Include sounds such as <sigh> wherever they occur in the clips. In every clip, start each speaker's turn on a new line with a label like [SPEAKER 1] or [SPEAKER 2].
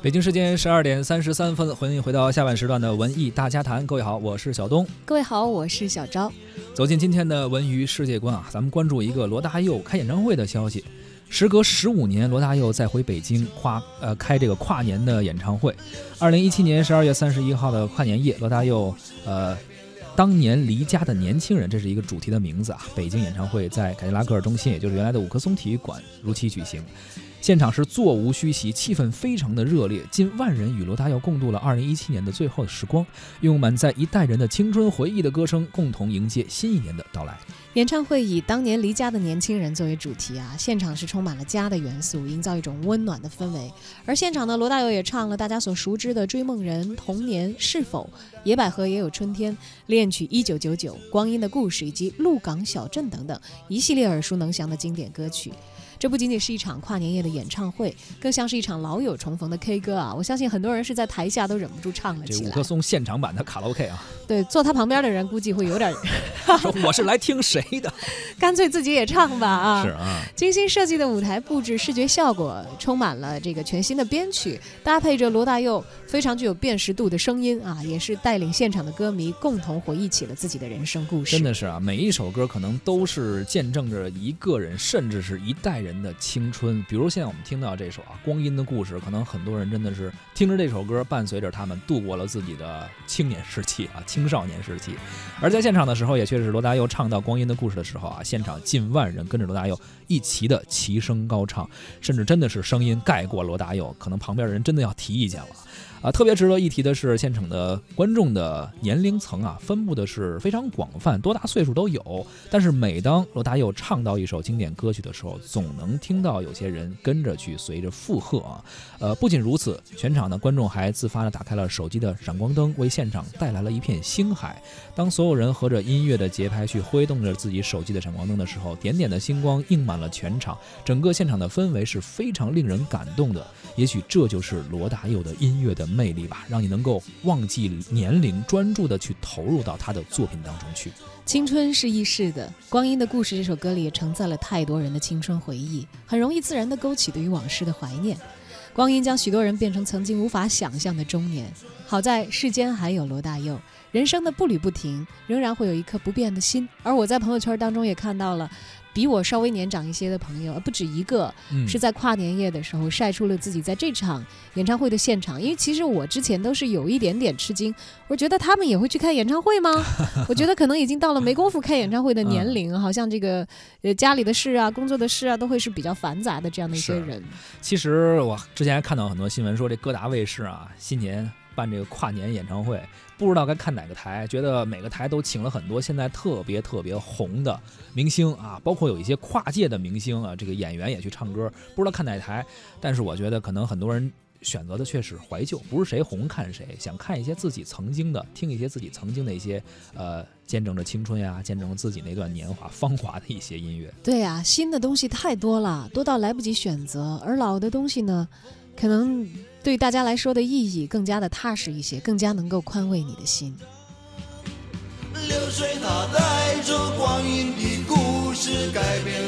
[SPEAKER 1] 北京时间十二点三十三分，欢迎回到下半时段的文艺大家谈。各位好，我是小东。
[SPEAKER 2] 各位好，我是小昭。
[SPEAKER 1] 走进今天的文娱世界观啊，咱们关注一个罗大佑开演唱会的消息。时隔十五年，罗大佑再回北京跨呃开这个跨年的演唱会。二零一七年十二月三十一号的跨年夜，罗大佑呃当年离家的年轻人，这是一个主题的名字啊。北京演唱会在凯迪拉克中心，也就是原来的五棵松体育馆如期举行。现场是座无虚席，气氛非常的热烈，近万人与罗大佑共度了2017年的最后的时光，用满载一代人的青春回忆的歌声，共同迎接新一年的到来。
[SPEAKER 2] 演唱会以当年离家的年轻人作为主题啊，现场是充满了家的元素，营造一种温暖的氛围。而现场呢，罗大佑也唱了大家所熟知的《追梦人》《童年》《是否》《野百合也有春天》《恋曲一九九九》《光阴的故事》以及《鹿港小镇》等等一系列耳熟能详的经典歌曲。这不仅仅是一场跨年夜的演唱会，更像是一场老友重逢的 K 歌啊！我相信很多人是在台下都忍不住唱了起来。
[SPEAKER 1] 这五棵松现场版的卡拉 OK 啊！
[SPEAKER 2] 对，坐他旁边的人估计会有点 <laughs>
[SPEAKER 1] 说我是来听谁的？<laughs>
[SPEAKER 2] 干脆自己也唱吧啊！
[SPEAKER 1] 是啊，
[SPEAKER 2] 精心设计的舞台布置、视觉效果，充满了这个全新的编曲，搭配着罗大佑非常具有辨识度的声音啊，也是带领现场的歌迷共同回忆起了自己的人生故事。
[SPEAKER 1] 真的是啊，每一首歌可能都是见证着一个人，甚至是一代人。人的青春，比如现在我们听到这首啊《光阴的故事》，可能很多人真的是听着这首歌，伴随着他们度过了自己的青年时期啊，青少年时期。而在现场的时候，也确实是罗大佑唱到《光阴的故事》的时候啊，现场近万人跟着罗大佑一齐的齐声高唱，甚至真的是声音盖过罗大佑，可能旁边的人真的要提意见了。啊，特别值得一提的是，现场的观众的年龄层啊，分布的是非常广泛，多大岁数都有。但是每当罗大佑唱到一首经典歌曲的时候，总能听到有些人跟着去随着附和啊。呃，不仅如此，全场的观众还自发的打开了手机的闪光灯，为现场带来了一片星海。当所有人合着音乐的节拍去挥动着自己手机的闪光灯的时候，点点的星光映满了全场，整个现场的氛围是非常令人感动的。也许这就是罗大佑的音乐的。魅力吧，让你能够忘记年龄，专注的去投入到他的作品当中去。
[SPEAKER 2] 青春是易逝的，《光阴的故事》这首歌里承载了太多人的青春回忆，很容易自然的勾起对于往事的怀念。光阴将许多人变成曾经无法想象的中年。好在世间还有罗大佑，人生的步履不停，仍然会有一颗不变的心。而我在朋友圈当中也看到了。比我稍微年长一些的朋友，不止一个，是在跨年夜的时候晒出了自己在这场演唱会的现场。因为其实我之前都是有一点点吃惊，我觉得他们也会去看演唱会吗？<laughs> 我觉得可能已经到了没工夫看演唱会的年龄，好像这个呃家里的事啊、工作的事啊，都会是比较繁杂的这样的一些人。
[SPEAKER 1] 其实我之前还看到很多新闻说，这各大卫视啊，新年。办这个跨年演唱会，不知道该看哪个台，觉得每个台都请了很多现在特别特别红的明星啊，包括有一些跨界的明星啊，这个演员也去唱歌，不知道看哪台。但是我觉得可能很多人选择的却是怀旧，不是谁红看谁，想看一些自己曾经的，听一些自己曾经的一些呃，见证着青春呀，见证自己那段年华芳华的一些音乐。
[SPEAKER 2] 对呀，新的东西太多了，多到来不及选择，而老的东西呢，可能。对大家来说的意义更加的踏实一些，更加能够宽慰你的心。
[SPEAKER 3] 流水它带着光阴的故事，改变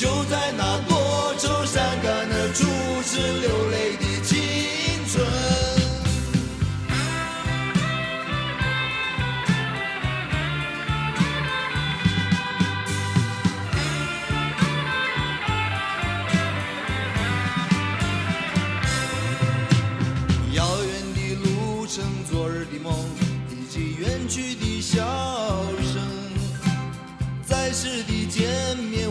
[SPEAKER 3] 就在那多愁善感的初次流泪的青春，遥远的路程，昨日的梦，以及远去的笑声，在此的见面。